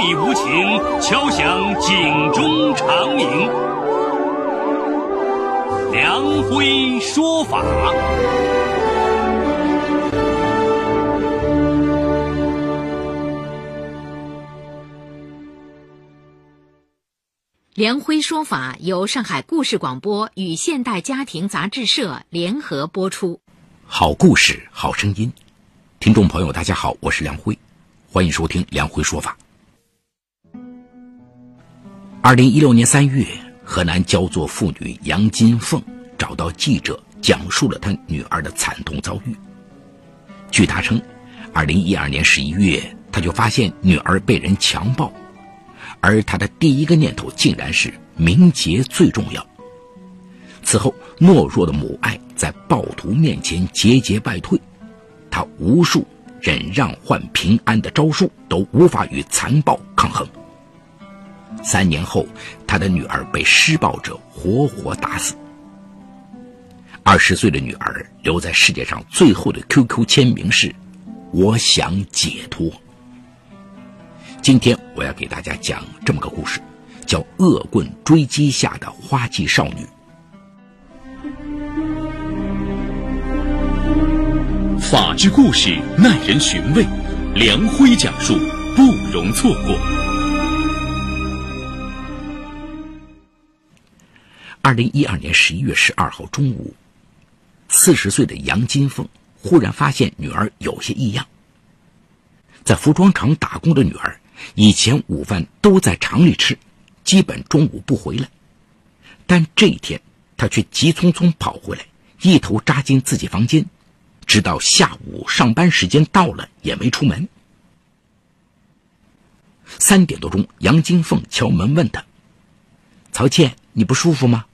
理无情，敲响警钟长鸣。梁辉说法。梁辉说法由上海故事广播与现代家庭杂志社联合播出。好故事，好声音。听众朋友，大家好，我是梁辉，欢迎收听梁辉说法。二零一六年三月，河南焦作妇女杨金凤找到记者，讲述了她女儿的惨痛遭遇。据她称，二零一二年十一月，她就发现女儿被人强暴，而她的第一个念头竟然是名节最重要。此后，懦弱的母爱在暴徒面前节节败退，她无数忍让换平安的招数都无法与残暴抗衡。三年后，他的女儿被施暴者活活打死。二十岁的女儿留在世界上最后的 QQ 签名是：“我想解脱。”今天我要给大家讲这么个故事，叫《恶棍追击下的花季少女》。法治故事耐人寻味，梁辉讲述不容错过。二零一二年十一月十二号中午，四十岁的杨金凤忽然发现女儿有些异样。在服装厂打工的女儿，以前午饭都在厂里吃，基本中午不回来。但这一天，她却急匆匆跑回来，一头扎进自己房间，直到下午上班时间到了也没出门。三点多钟，杨金凤敲门问她：“曹倩，你不舒服吗？”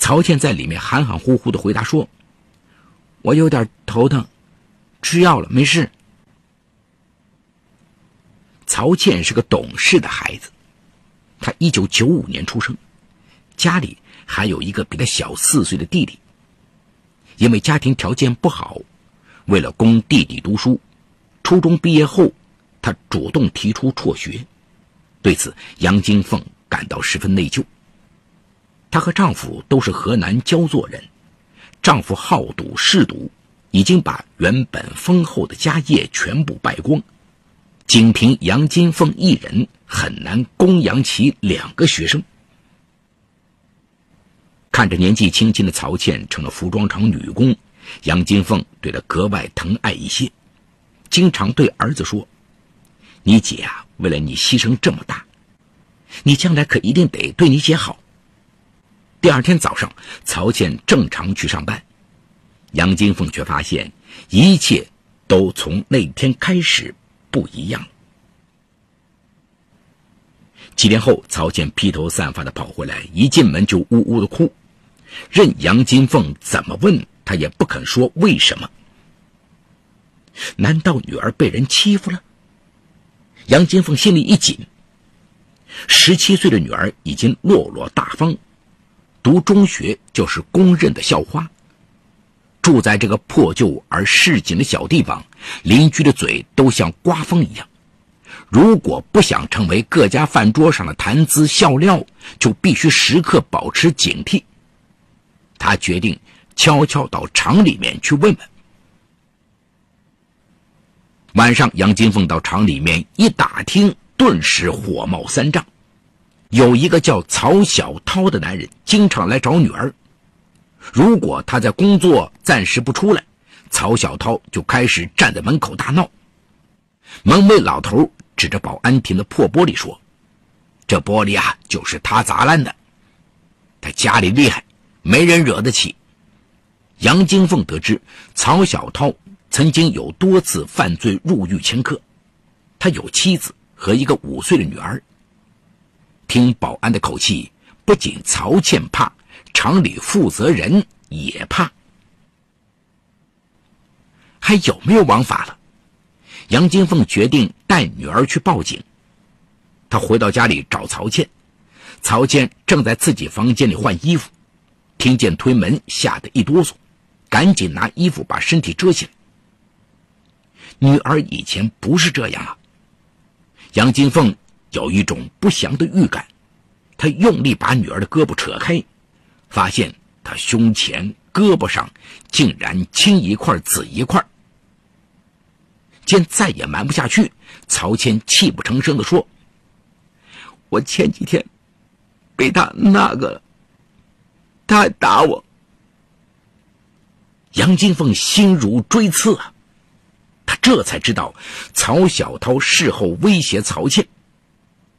曹倩在里面含含糊糊的回答说：“我有点头疼，吃药了，没事。”曹倩是个懂事的孩子，她一九九五年出生，家里还有一个比她小四岁的弟弟。因为家庭条件不好，为了供弟弟读书，初中毕业后，她主动提出辍学。对此，杨金凤感到十分内疚。她和丈夫都是河南焦作人，丈夫好赌嗜赌，已经把原本丰厚的家业全部败光，仅凭杨金凤一人很难供养起两个学生。看着年纪轻轻的曹倩成了服装厂女工，杨金凤对她格外疼爱一些，经常对儿子说：“你姐啊，为了你牺牲这么大，你将来可一定得对你姐好。”第二天早上，曹倩正常去上班，杨金凤却发现一切都从那天开始不一样。几天后，曹倩披头散发的跑回来，一进门就呜呜的哭，任杨金凤怎么问，她也不肯说为什么。难道女儿被人欺负了？杨金凤心里一紧。十七岁的女儿已经落落大方。读中学就是公认的校花。住在这个破旧而市井的小地方，邻居的嘴都像刮风一样。如果不想成为各家饭桌上的谈资笑料，就必须时刻保持警惕。他决定悄悄到厂里面去问问。晚上，杨金凤到厂里面一打听，顿时火冒三丈。有一个叫曹小涛的男人，经常来找女儿。如果他在工作暂时不出来，曹小涛就开始站在门口大闹。门卫老头指着保安亭的破玻璃说：“这玻璃啊，就是他砸烂的。他家里厉害，没人惹得起。”杨金凤得知曹小涛曾经有多次犯罪入狱前科，他有妻子和一个五岁的女儿。听保安的口气，不仅曹倩怕，厂里负责人也怕。还有没有王法了？杨金凤决定带女儿去报警。她回到家里找曹倩，曹倩正在自己房间里换衣服，听见推门，吓得一哆嗦，赶紧拿衣服把身体遮起来。女儿以前不是这样啊。杨金凤有一种不祥的预感，他用力把女儿的胳膊扯开，发现她胸前、胳膊上竟然青一块紫一块。见再也瞒不下去，曹谦泣不成声地说：“我前几天被他那个，他还打我。”杨金凤心如锥刺啊！他这才知道，曹小涛事后威胁曹倩：“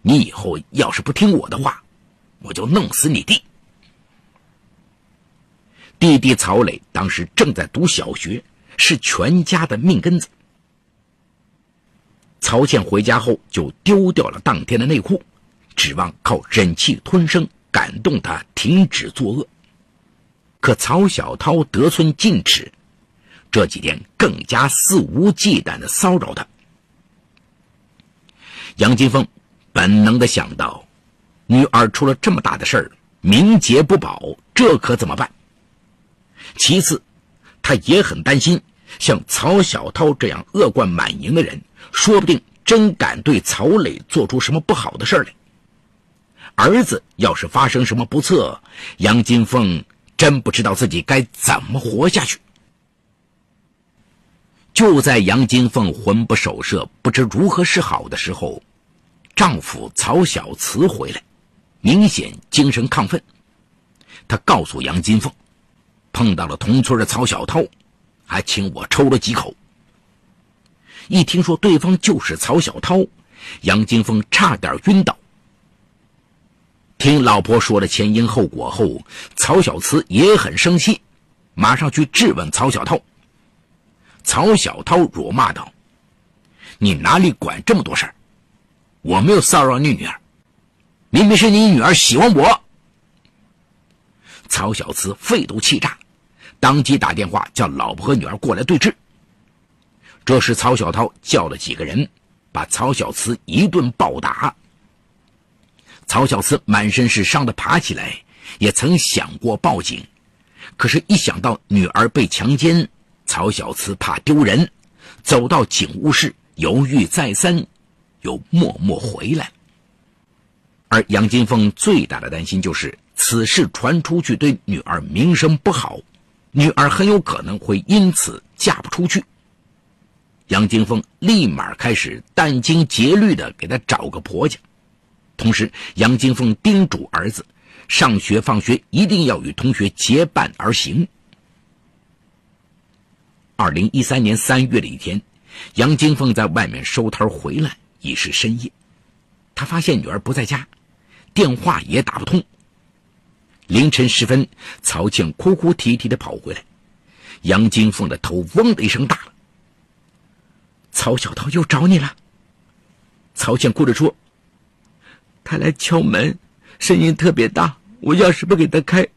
你以后要是不听我的话，我就弄死你弟。”弟弟曹磊当时正在读小学，是全家的命根子。曹倩回家后就丢掉了当天的内裤，指望靠忍气吞声感动他停止作恶。可曹小涛得寸进尺，这几天更加肆无忌惮的骚扰他。杨金凤本能的想到，女儿出了这么大的事儿，名节不保，这可怎么办？其次，他也很担心，像曹小涛这样恶贯满盈的人。说不定真敢对曹磊做出什么不好的事来。儿子要是发生什么不测，杨金凤真不知道自己该怎么活下去。就在杨金凤魂不守舍、不知如何是好的时候，丈夫曹小慈回来，明显精神亢奋。他告诉杨金凤，碰到了同村的曹小涛，还请我抽了几口。一听说对方就是曹小涛，杨金凤差点晕倒。听老婆说了前因后果后，曹小慈也很生气，马上去质问曹小涛。曹小涛辱骂道：“你哪里管这么多事儿？我没有骚扰你女儿，明明是你女儿喜欢我。”曹小慈肺都气炸，当即打电话叫老婆和女儿过来对质。这时，曹小涛叫了几个人，把曹小慈一顿暴打。曹小慈满身是伤的爬起来，也曾想过报警，可是，一想到女儿被强奸，曹小慈怕丢人，走到警务室犹豫再三，又默默回来。而杨金凤最大的担心就是此事传出去，对女儿名声不好，女儿很有可能会因此嫁不出去。杨金凤立马开始殚精竭虑地给他找个婆家，同时，杨金凤叮嘱儿子，上学放学一定要与同学结伴而行。二零一三年三月的一天，杨金凤在外面收摊回来，已是深夜。他发现女儿不在家，电话也打不通。凌晨时分，曹庆哭哭啼啼地跑回来，杨金凤的头嗡的一声大了。曹小涛又找你了。曹健哭着说：“他来敲门，声音特别大，我要是不给他开，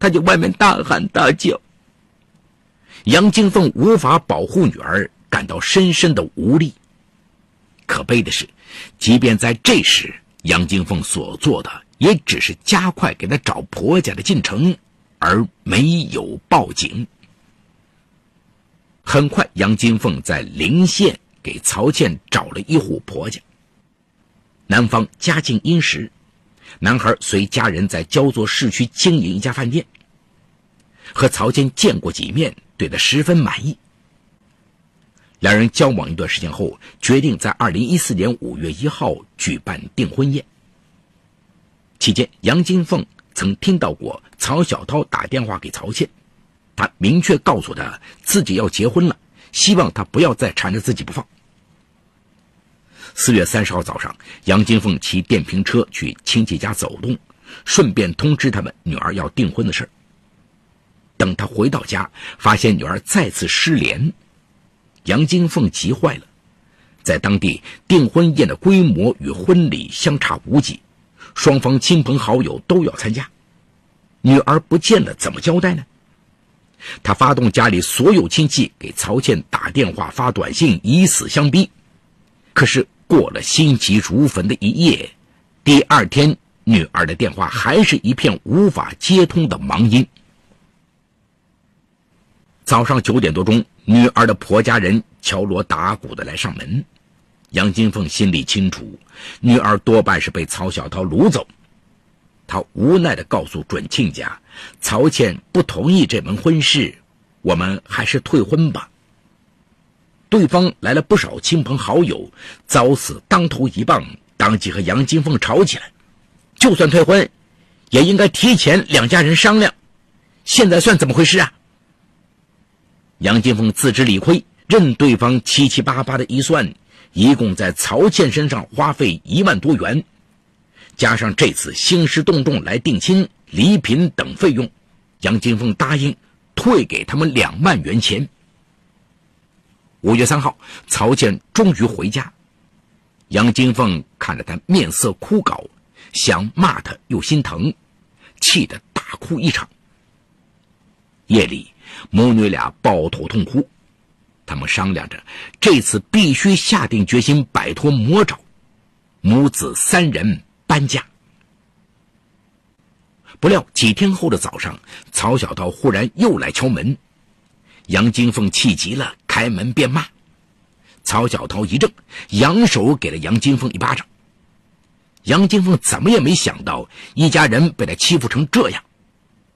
他就外面大喊大叫。”杨金凤无法保护女儿，感到深深的无力。可悲的是，即便在这时，杨金凤所做的也只是加快给她找婆家的进程，而没有报警。很快，杨金凤在临县给曹倩找了一户婆家。男方家境殷实，男孩随家人在焦作市区经营一家饭店。和曹倩见过几面，对他十分满意。两人交往一段时间后，决定在二零一四年五月一号举办订婚宴。期间，杨金凤曾听到过曹小涛打电话给曹倩。他明确告诉他自己要结婚了，希望他不要再缠着自己不放。四月三十号早上，杨金凤骑电瓶车去亲戚家走动，顺便通知他们女儿要订婚的事等他回到家，发现女儿再次失联，杨金凤急坏了。在当地，订婚宴的规模与婚礼相差无几，双方亲朋好友都要参加，女儿不见了，怎么交代呢？他发动家里所有亲戚给曹倩打电话、发短信，以死相逼。可是过了心急如焚的一夜，第二天女儿的电话还是一片无法接通的忙音。早上九点多钟，女儿的婆家人敲锣打鼓的来上门，杨金凤心里清楚，女儿多半是被曹小涛掳走。他无奈地告诉准亲家：“曹倩不同意这门婚事，我们还是退婚吧。”对方来了不少亲朋好友，遭此当头一棒，当即和杨金凤吵起来。就算退婚，也应该提前两家人商量。现在算怎么回事啊？杨金凤自知理亏，任对方七七八八的一算，一共在曹倩身上花费一万多元，加上这次兴师动众来定亲、礼品等费用，杨金凤答应退给他们两万元钱。五月三号，曹倩终于回家，杨金凤看着他面色枯槁，想骂他又心疼，气得大哭一场。夜里。母女俩抱头痛哭，他们商量着这次必须下定决心摆脱魔爪，母子三人搬家。不料几天后的早上，曹小涛忽然又来敲门，杨金凤气急了，开门便骂。曹小涛一怔，扬手给了杨金凤一巴掌。杨金凤怎么也没想到一家人被他欺负成这样，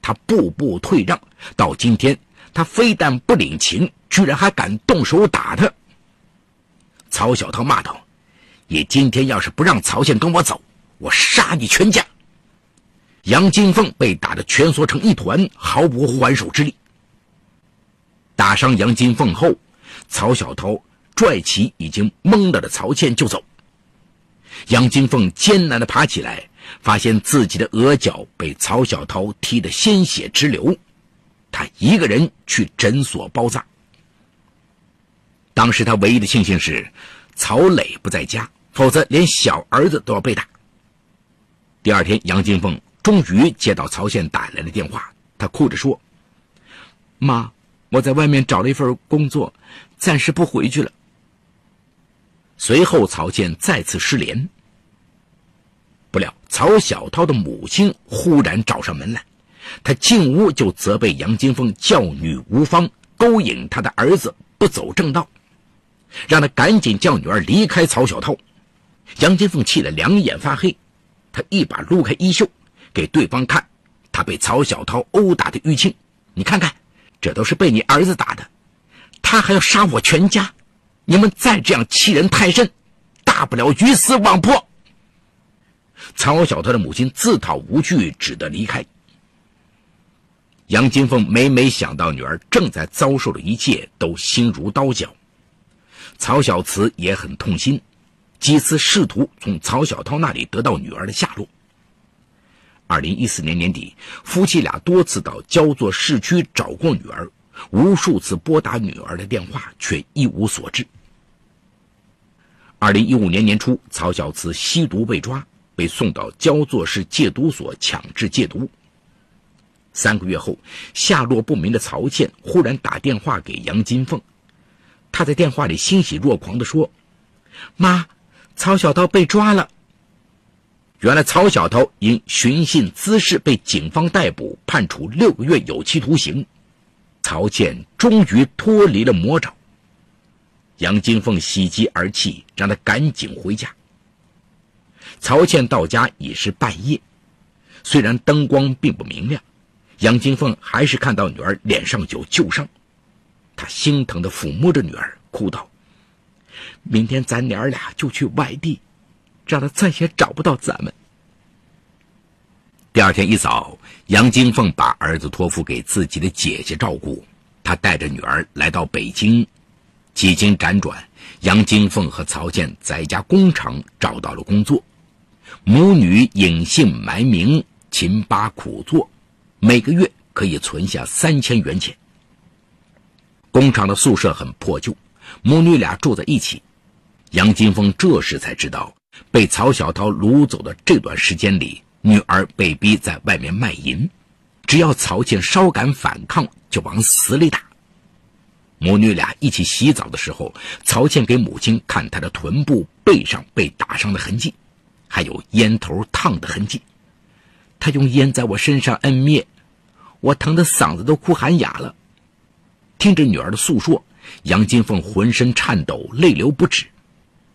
他步步退让，到今天。他非但不领情，居然还敢动手打他。曹小涛骂道：“你今天要是不让曹倩跟我走，我杀你全家！”杨金凤被打得蜷缩成一团，毫无还手之力。打伤杨金凤后，曹小涛拽起已经懵了的曹倩就走。杨金凤艰难地爬起来，发现自己的额角被曹小涛踢得鲜血直流。他一个人去诊所包扎。当时他唯一的庆幸是，曹磊不在家，否则连小儿子都要被打。第二天，杨金凤终于接到曹倩打来的电话，她哭着说：“妈，我在外面找了一份工作，暂时不回去了。”随后，曹倩再次失联。不料，曹小涛的母亲忽然找上门来。他进屋就责备杨金凤教女无方，勾引他的儿子不走正道，让他赶紧叫女儿离开曹小涛。杨金凤气得两眼发黑，他一把撸开衣袖，给对方看他被曹小涛殴打的淤青。你看看，这都是被你儿子打的，他还要杀我全家！你们再这样欺人太甚，大不了鱼死网破。曹小涛的母亲自讨无趣，只得离开。杨金凤每每想到女儿正在遭受的一切，都心如刀绞。曹小慈也很痛心，几次试图从曹小涛那里得到女儿的下落。二零一四年年底，夫妻俩多次到焦作市区找过女儿，无数次拨打女儿的电话，却一无所知。二零一五年年初，曹小慈吸毒被抓，被送到焦作市戒毒所强制戒毒。三个月后，下落不明的曹倩忽然打电话给杨金凤，她在电话里欣喜若狂地说：“妈，曹小涛被抓了。”原来曹小涛因寻衅滋事被警方逮捕，判处六个月有期徒刑。曹倩终于脱离了魔爪。杨金凤喜极而泣，让他赶紧回家。曹倩到家已是半夜，虽然灯光并不明亮。杨金凤还是看到女儿脸上有旧伤，她心疼的抚摸着女儿，哭道：“明天咱娘俩就去外地，让他再也找不到咱们。”第二天一早，杨金凤把儿子托付给自己的姐姐照顾，她带着女儿来到北京。几经辗转，杨金凤和曹健在一家工厂找到了工作，母女隐姓埋名，勤巴苦做。每个月可以存下三千元钱。工厂的宿舍很破旧，母女俩住在一起。杨金峰这时才知道，被曹小涛掳走的这段时间里，女儿被逼在外面卖淫，只要曹倩稍敢反抗，就往死里打。母女俩一起洗澡的时候，曹倩给母亲看她的臀部、背上被打伤的痕迹，还有烟头烫的痕迹。她用烟在我身上摁灭，我疼得嗓子都哭喊哑了。听着女儿的诉说，杨金凤浑身颤抖，泪流不止。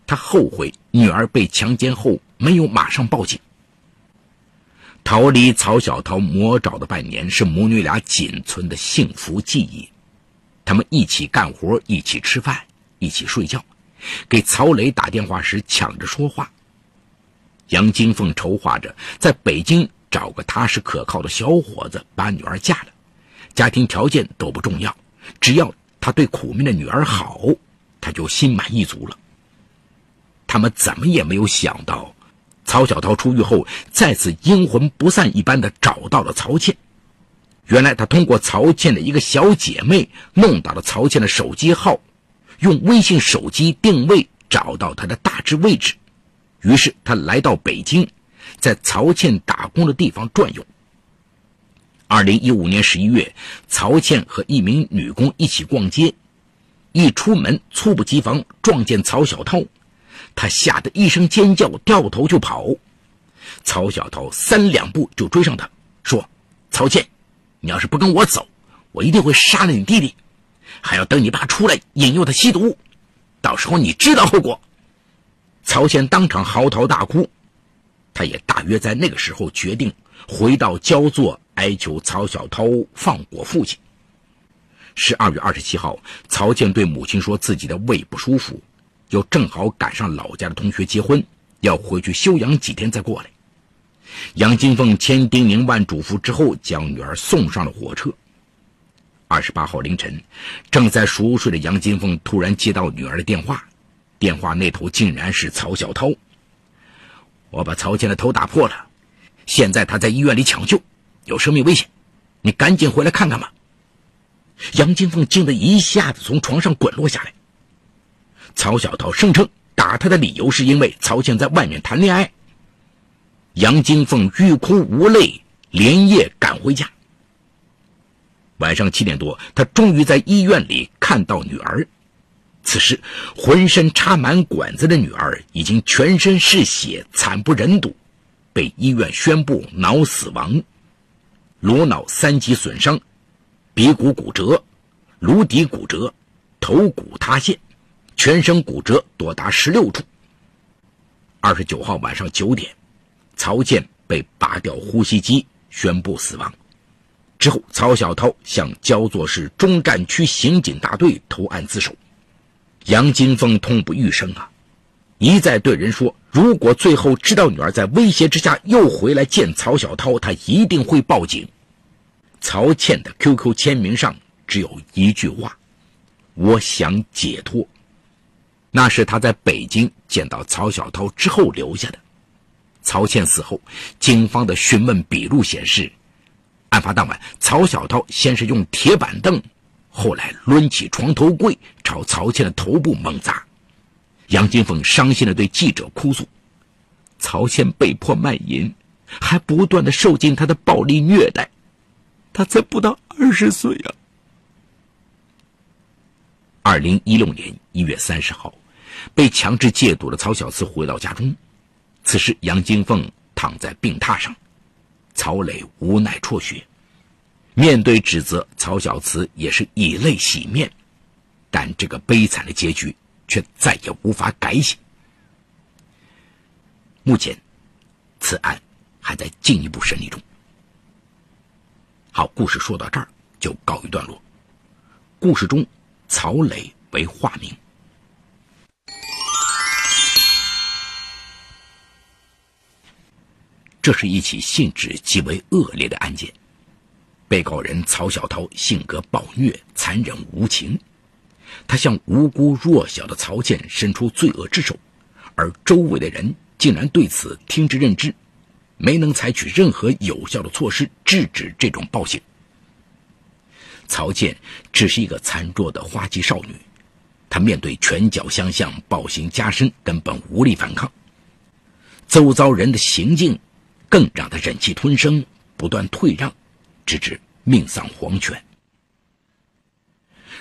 她后悔女儿被强奸后没有马上报警。逃离曹小桃魔爪的半年，是母女俩仅存的幸福记忆。他们一起干活，一起吃饭，一起睡觉，给曹磊打电话时抢着说话。杨金凤筹划着在北京找个踏实可靠的小伙子，把女儿嫁了。家庭条件都不重要，只要他对苦命的女儿好，他就心满意足了。他们怎么也没有想到。曹小涛出狱后，再次阴魂不散一般的找到了曹倩。原来他通过曹倩的一个小姐妹弄到了曹倩的手机号，用微信手机定位找到她的大致位置。于是他来到北京，在曹倩打工的地方转悠。二零一五年十一月，曹倩和一名女工一起逛街，一出门猝不及防撞见曹小涛。他吓得一声尖叫，掉头就跑。曹小涛三两步就追上他，说：“曹倩，你要是不跟我走，我一定会杀了你弟弟，还要等你爸出来引诱他吸毒，到时候你知道后果。”曹倩当场嚎啕大哭。他也大约在那个时候决定回到焦作，哀求曹小涛放过父亲。十二月二十七号，曹倩对母亲说自己的胃不舒服。又正好赶上老家的同学结婚，要回去休养几天再过来。杨金凤千叮咛万嘱咐之后，将女儿送上了火车。二十八号凌晨，正在熟睡的杨金凤突然接到女儿的电话，电话那头竟然是曹小涛。我把曹倩的头打破了，现在他在医院里抢救，有生命危险，你赶紧回来看看吧。杨金凤惊得一下子从床上滚落下来。曹小涛声称打他的理由是因为曹倩在外面谈恋爱。杨金凤欲哭无泪，连夜赶回家。晚上七点多，他终于在医院里看到女儿。此时，浑身插满管子的女儿已经全身是血，惨不忍睹，被医院宣布脑死亡，颅脑三级损伤，鼻骨骨折，颅底骨折，头骨塌陷。全身骨折多达十六处。二十九号晚上九点，曹健被拔掉呼吸机，宣布死亡。之后，曹小涛向焦作市中战区刑警大队投案自首。杨金凤痛不欲生啊，一再对人说，如果最后知道女儿在威胁之下又回来见曹小涛，他一定会报警。曹倩的 QQ 签名上只有一句话：“我想解脱。”那是他在北京见到曹小涛之后留下的。曹倩死后，警方的询问笔录显示，案发当晚，曹小涛先是用铁板凳，后来抡起床头柜朝曹倩的头部猛砸。杨金凤伤心地对记者哭诉：“曹倩被迫卖淫，还不断地受尽他的暴力虐待，他才不到二十岁呀。”二零一六年一月三十号。被强制戒毒的曹小慈回到家中，此时杨金凤躺在病榻上，曹磊无奈辍学。面对指责，曹小慈也是以泪洗面，但这个悲惨的结局却再也无法改写。目前，此案还在进一步审理中。好，故事说到这儿就告一段落。故事中，曹磊为化名。这是一起性质极为恶劣的案件，被告人曹小涛性格暴虐、残忍无情，他向无辜弱小的曹倩伸出罪恶之手，而周围的人竟然对此听之任之，没能采取任何有效的措施制止这种暴行。曹倩只是一个残弱的花季少女，她面对拳脚相向、暴行加深，根本无力反抗。周遭人的行径。更让他忍气吞声，不断退让，直至命丧黄泉。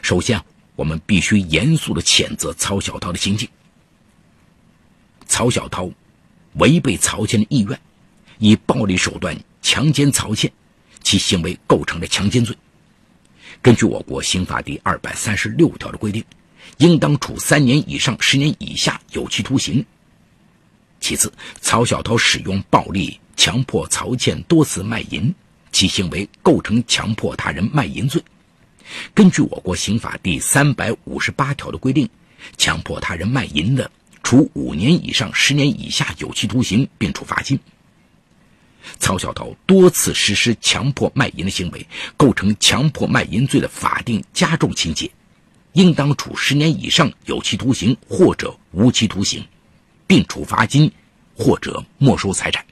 首先，我们必须严肃的谴责曹小涛的行径。曹小涛违背曹倩的意愿，以暴力手段强奸曹倩，其行为构成了强奸罪。根据我国刑法第二百三十六条的规定，应当处三年以上十年以下有期徒刑。其次，曹小涛使用暴力强迫曹倩多次卖淫，其行为构成强迫他人卖淫罪。根据我国刑法第三百五十八条的规定，强迫他人卖淫的，处五年以上十年以下有期徒刑，并处罚金。曹小桃多次实施强迫卖淫的行为，构成强迫卖淫罪的法定加重情节，应当处十年以上有期徒刑或者无期徒刑，并处罚金或者没收财产。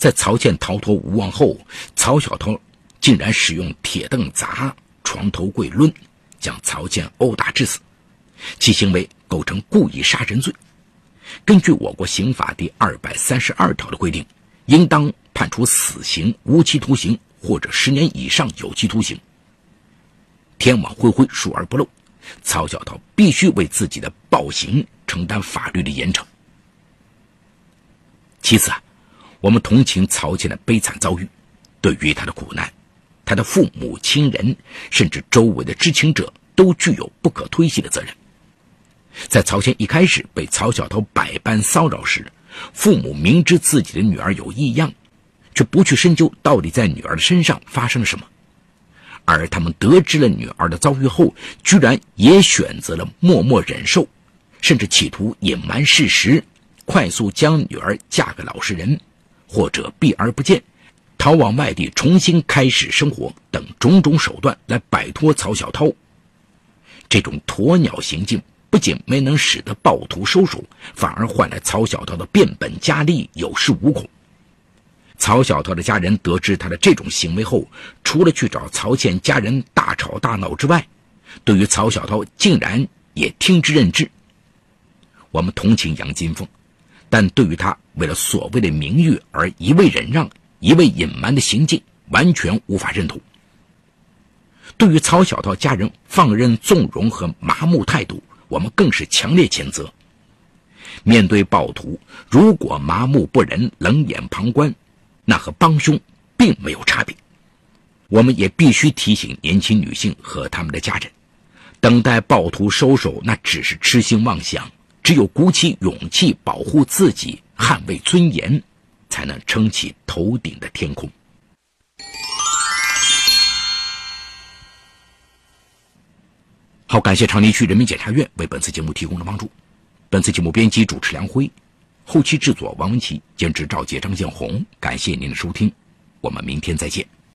在曹倩逃脱无望后，曹小涛竟然使用铁凳砸、床头柜抡，将曹倩殴打致死，其行为构成故意杀人罪。根据我国刑法第二百三十二条的规定，应当判处死刑、无期徒刑或者十年以上有期徒刑。天网恢恢，疏而不漏，曹小涛必须为自己的暴行承担法律的严惩。其次啊，我们同情曹倩的悲惨遭遇，对于他的苦难，他的父母亲人甚至周围的知情者都具有不可推卸的责任。在曹倩一开始被曹小涛百般骚扰时，父母明知自己的女儿有异样，却不去深究到底在女儿的身上发生了什么；而他们得知了女儿的遭遇后，居然也选择了默默忍受，甚至企图隐瞒事实，快速将女儿嫁给老实人，或者避而不见，逃往外地重新开始生活等种种手段来摆脱曹小涛。这种鸵鸟行径。不仅没能使得暴徒收手，反而换来曹小涛的变本加厉，有恃无恐。曹小涛的家人得知他的这种行为后，除了去找曹倩家人大吵大闹之外，对于曹小涛竟然也听之任之。我们同情杨金凤，但对于他为了所谓的名誉而一味忍让、一味隐瞒的行径，完全无法认同。对于曹小涛家人放任纵容和麻木态度，我们更是强烈谴责。面对暴徒，如果麻木不仁、冷眼旁观，那和帮凶并没有差别。我们也必须提醒年轻女性和他们的家人：等待暴徒收手，那只是痴心妄想。只有鼓起勇气保护自己、捍卫尊严，才能撑起头顶的天空。好，感谢长宁区人民检察院为本次节目提供的帮助。本次节目编辑主持梁辉，后期制作王文琪，监制赵杰、张建红。感谢您的收听，我们明天再见。